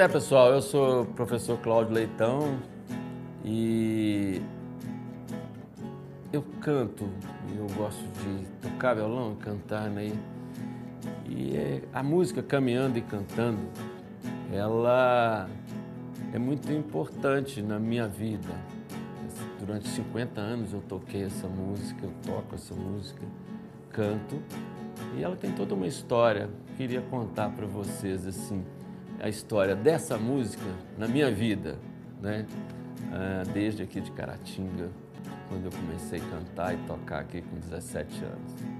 é, pessoal, eu sou o professor Cláudio Leitão e eu canto, eu gosto de tocar violão, cantar, né? E é, a música Caminhando e Cantando, ela é muito importante na minha vida. Durante 50 anos eu toquei essa música, eu toco essa música, canto, e ela tem toda uma história. Queria contar para vocês assim a história dessa música na minha vida, né? Ah, desde aqui de Caratinga, quando eu comecei a cantar e tocar aqui com 17 anos.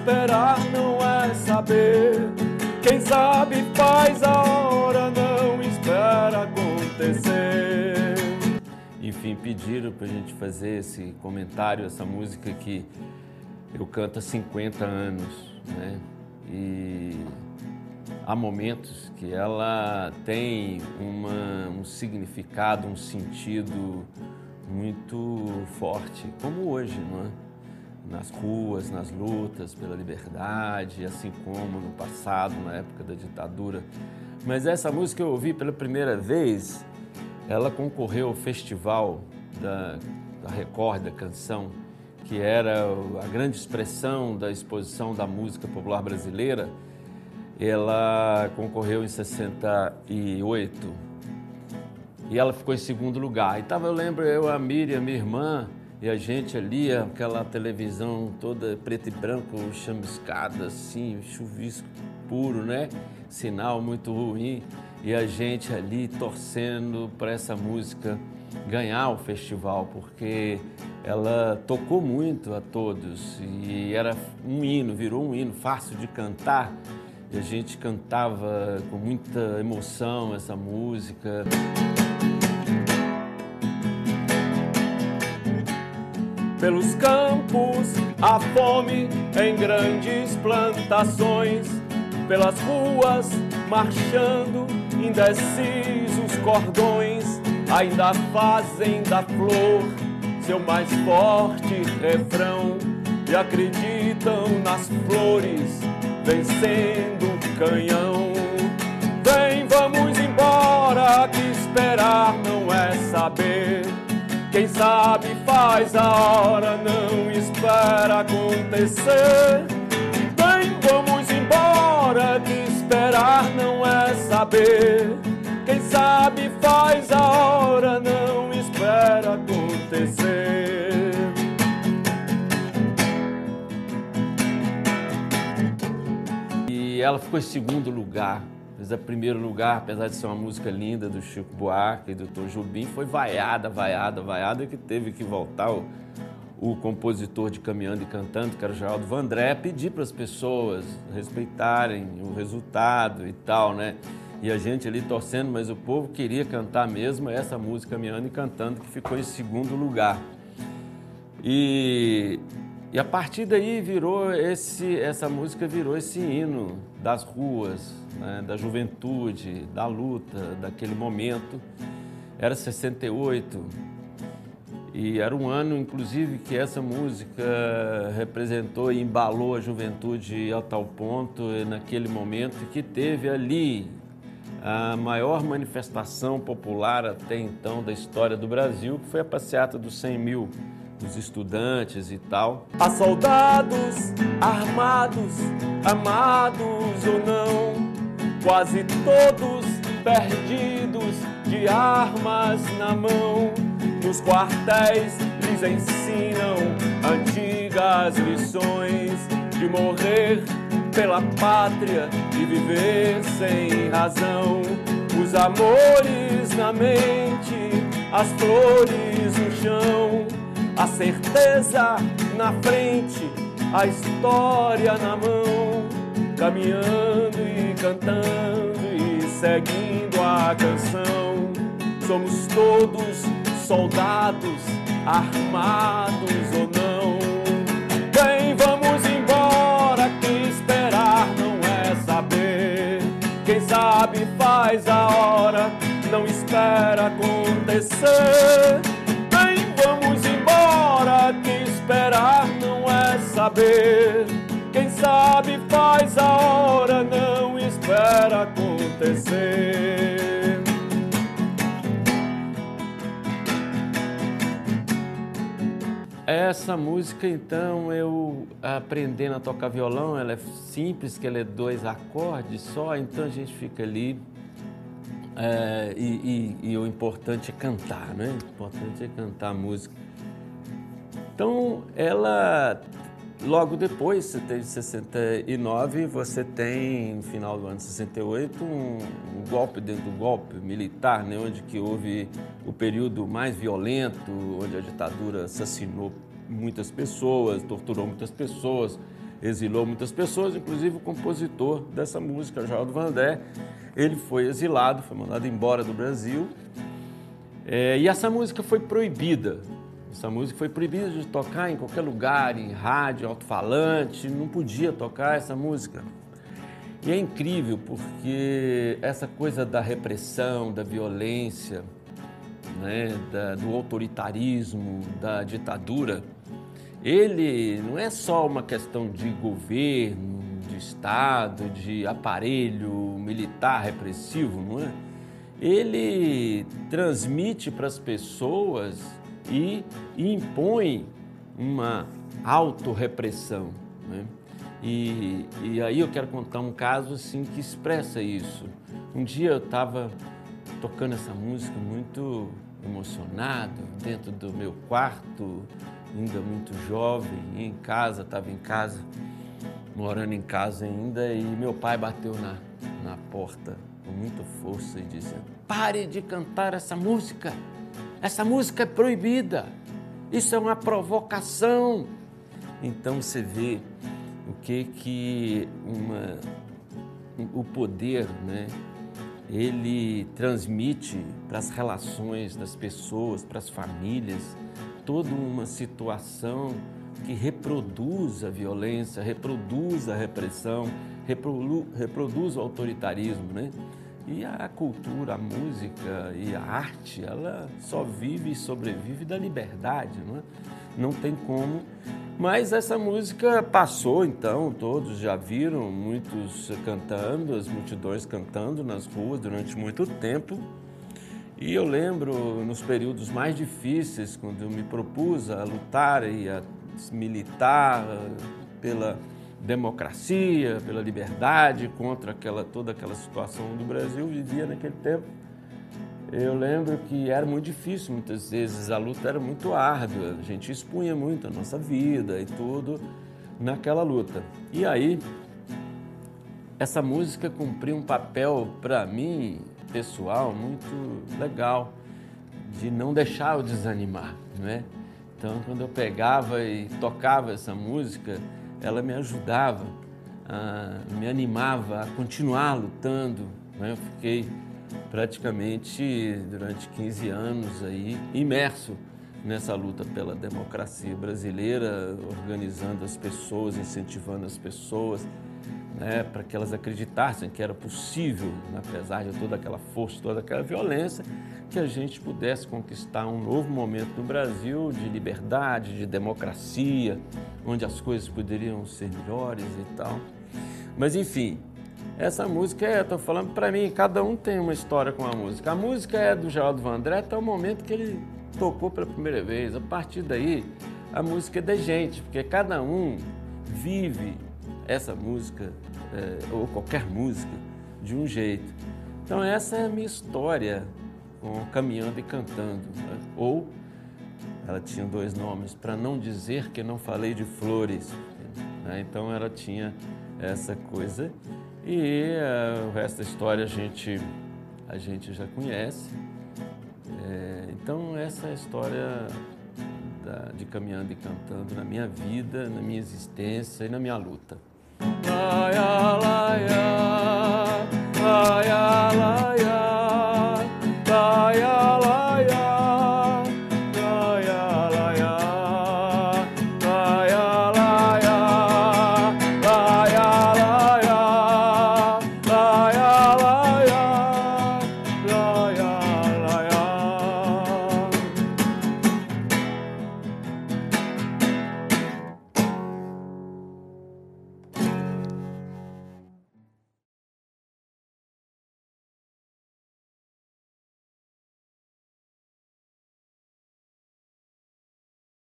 esperar não é saber. Quem sabe faz a hora, não espera acontecer. Enfim, pediram para a gente fazer esse comentário, essa música que eu canto há 50 anos, né? E há momentos que ela tem uma, um significado, um sentido muito forte, como hoje, não é? Nas ruas, nas lutas pela liberdade, assim como no passado, na época da ditadura. Mas essa música eu ouvi pela primeira vez, ela concorreu ao festival da, da Record, da canção, que era a grande expressão da exposição da música popular brasileira ela concorreu em 68 e ela ficou em segundo lugar. E tava, eu lembro, eu, a Miriam, minha irmã, e a gente ali, aquela televisão toda preto e branco, chamiscada assim, chuvisco puro, né? Sinal muito ruim. E a gente ali torcendo para essa música ganhar o festival, porque ela tocou muito a todos e era um hino, virou um hino fácil de cantar e a gente cantava com muita emoção essa música. Pelos campos, a fome em grandes plantações, pelas ruas, marchando, indecisos cordões, ainda fazem da flor seu mais forte refrão e acreditam nas flores vencendo o canhão. Vem, vamos embora, que esperar não é saber. Quem sabe faz a hora, não espera acontecer. Vem, vamos embora, que esperar não é saber. Quem sabe faz a hora, não espera acontecer. E ela ficou em segundo lugar. Mas a primeiro lugar, apesar de ser uma música linda do Chico Buarque e do Tom Jobim, foi vaiada, vaiada, vaiada, que teve que voltar o, o compositor de Caminhando e Cantando, que era o Geraldo Vandré, pedir para as pessoas respeitarem o resultado e tal, né? E a gente ali torcendo, mas o povo queria cantar mesmo essa música Caminhando e Cantando, que ficou em segundo lugar. E e a partir daí virou esse, essa música virou esse hino das ruas, né, da juventude, da luta, daquele momento. Era 68 e era um ano, inclusive, que essa música representou e embalou a juventude a tal ponto, naquele momento, que teve ali a maior manifestação popular até então da história do Brasil, que foi a passeata dos 100 mil dos estudantes e tal. Há soldados armados, amados ou não, quase todos perdidos de armas na mão. Nos quartéis lhes ensinam antigas lições de morrer pela pátria e viver sem razão. Os amores na mente, as flores no chão, a certeza na frente, a história na mão, caminhando e cantando e seguindo a canção. Somos todos soldados, armados ou não. Bem, vamos embora, que esperar não é saber. Quem sabe faz a hora, não espera acontecer. Saber. Quem sabe faz a hora, não espera acontecer. Essa música, então, eu aprendendo a tocar violão, ela é simples, que ela é dois acordes só, então a gente fica ali é, e, e, e, o importante é cantar, né? O importante é cantar a música. Então, ela, logo depois, você tem 69, você tem, no final do ano 68, um, um golpe dentro do golpe militar, né? Onde que houve o período mais violento, onde a ditadura assassinou muitas pessoas, torturou muitas pessoas, exilou muitas pessoas, inclusive o compositor dessa música, Geraldo Vandé, ele foi exilado, foi mandado embora do Brasil. É, e essa música foi proibida. Essa música foi proibida de tocar em qualquer lugar, em rádio, alto-falante, não podia tocar essa música. E é incrível porque essa coisa da repressão, da violência, né, da, do autoritarismo, da ditadura, ele não é só uma questão de governo, de Estado, de aparelho militar repressivo, não é? Ele transmite para as pessoas e impõe uma autorrepressão. Né? E, e aí eu quero contar um caso assim que expressa isso. Um dia eu estava tocando essa música muito emocionado dentro do meu quarto, ainda muito jovem, em casa, estava em casa, morando em casa ainda, e meu pai bateu na, na porta com muita força e disse: Pare de cantar essa música, essa música é proibida, isso é uma provocação. Então você vê o que que uma, o poder, né? ele transmite para as relações das pessoas, para as famílias, toda uma situação que reproduz a violência, reproduz a repressão, reproduz o autoritarismo, né? E a cultura, a música e a arte, ela só vive e sobrevive da liberdade, não é? Não tem como. Mas essa música passou então, todos já viram, muitos cantando, as multidões cantando nas ruas durante muito tempo. E eu lembro nos períodos mais difíceis, quando eu me propus a lutar e a militar pela democracia, pela liberdade, contra aquela, toda aquela situação do Brasil, vivia naquele tempo. Eu lembro que era muito difícil, muitas vezes a luta era muito árdua, a gente expunha muito a nossa vida e tudo naquela luta. E aí, essa música cumpriu um papel para mim pessoal muito legal de não deixar eu desanimar, né? Então, quando eu pegava e tocava essa música, ela me ajudava, me animava a continuar lutando. Né? Eu fiquei praticamente durante 15 anos aí imerso nessa luta pela democracia brasileira, organizando as pessoas, incentivando as pessoas né, para que elas acreditassem que era possível, apesar de toda aquela força, toda aquela violência, que a gente pudesse conquistar um novo momento no Brasil de liberdade, de democracia, onde as coisas poderiam ser melhores e tal. Mas enfim, essa música é, estou falando para mim, cada um tem uma história com a música. A música é do Geraldo Vandré até o momento que ele tocou pela primeira vez. A partir daí, a música é da gente, porque cada um vive essa música é, ou qualquer música de um jeito. Então essa é a minha história com Caminhando e Cantando. Né? Ou ela tinha dois nomes, para não dizer que não falei de flores. Né? Então ela tinha essa coisa. E uh, o resto da história a gente, a gente já conhece. É, então essa é a história da, de caminhando e cantando na minha vida, na minha existência e na minha luta. Laia, laia.